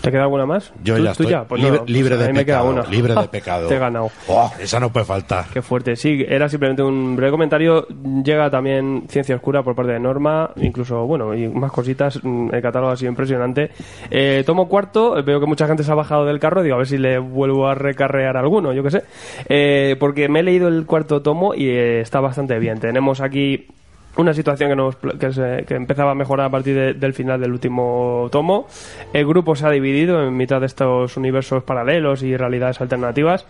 ¿Te queda alguna más? Yo ¿Tú- ya tú estoy Pues libre, no, libre a de mí me queda pecado. una. Libre de pecado. Te he ganado. Oh, esa no puede faltar. Qué fuerte. Sí, era simplemente un breve comentario. Llega también Ciencia Oscura por parte de Norma, incluso, bueno, y más cositas. Mm, El catálogo ha sido impresionante. Eh, tomo cuarto, veo que mucha gente se ha bajado del carro. Digo, a ver si le vuelvo a recarrear alguno, yo qué sé. Eh, porque me he leído el cuarto tomo y eh, está bastante bien. Tenemos aquí una situación que, nos, que, se- que empezaba a mejorar a partir de- del final del último tomo. El grupo se ha dividido en mitad de estos universos paralelos y realidades alternativas.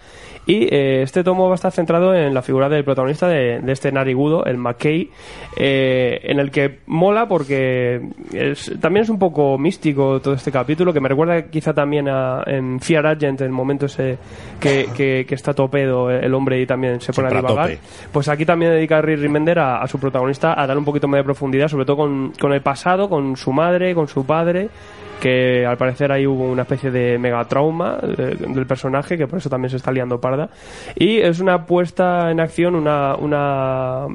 Y eh, este tomo va a estar centrado en la figura del protagonista de, de este narigudo, el McKay, eh, en el que mola porque es- también es un poco místico todo este capítulo, que me recuerda quizá también a en Fear Agent, el momento ese que, que, que está topedo el hombre y también se pone a divagar. Pues aquí también dedica a Rick Remender a, a su protagonista a dar un poquito más de profundidad, sobre todo con, con el pasado, con su madre, con su padre, que al parecer ahí hubo una especie de megatrauma eh, del personaje, que por eso también se está liando parda. Y es una puesta en acción, una, una,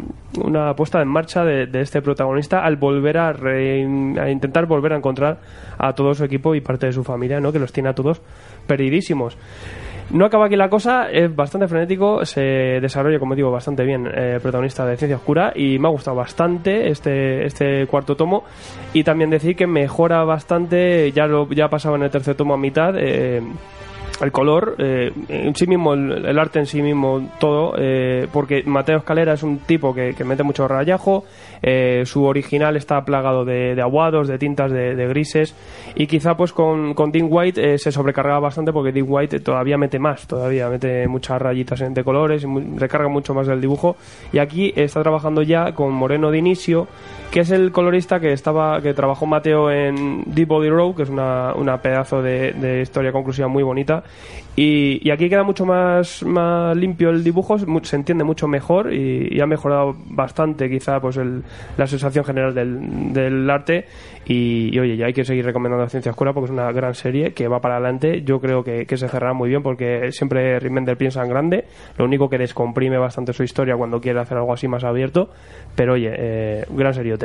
una puesta en marcha de, de este protagonista al volver a, re- a intentar volver a encontrar a todo su equipo y parte de su familia, ¿no? que los tiene a todos perdidísimos. No acaba aquí la cosa, es bastante frenético, se desarrolla, como digo, bastante bien eh, protagonista de Ciencia Oscura y me ha gustado bastante este, este cuarto tomo. Y también decir que mejora bastante, ya lo ya ha pasado en el tercer tomo a mitad, eh, el color eh, en sí mismo, el, arte en sí mismo, todo, eh, porque Mateo Escalera es un tipo que, que mete mucho rayajo, eh, su original está plagado de, aguados, de tintas, de, grises, y quizá pues con, con Dean White se sobrecargaba bastante porque Dean White todavía mete más, todavía mete muchas rayitas de colores, y mu- recarga mucho más del dibujo, y aquí está trabajando ya con Moreno de Inicio, que es el colorista que estaba que trabajó Mateo en Deep Body Road, que es una, una pedazo de, historia conclusiva muy bonita. Y, aquí queda mucho más, más limpio el dibujo, se entiende mucho mejor y, ha mejorado bastante quizá pues el- la sensación general del, del arte. Y, oye, ya hay que seguir recomendando Ciencia Oscura porque es una gran serie que va para adelante. Yo creo que, se cerrará muy bien porque siempre Remender piensa en grande. Lo único que descomprime bastante su historia cuando quiere hacer algo así más abierto. Pero oye, eh, gran seriote.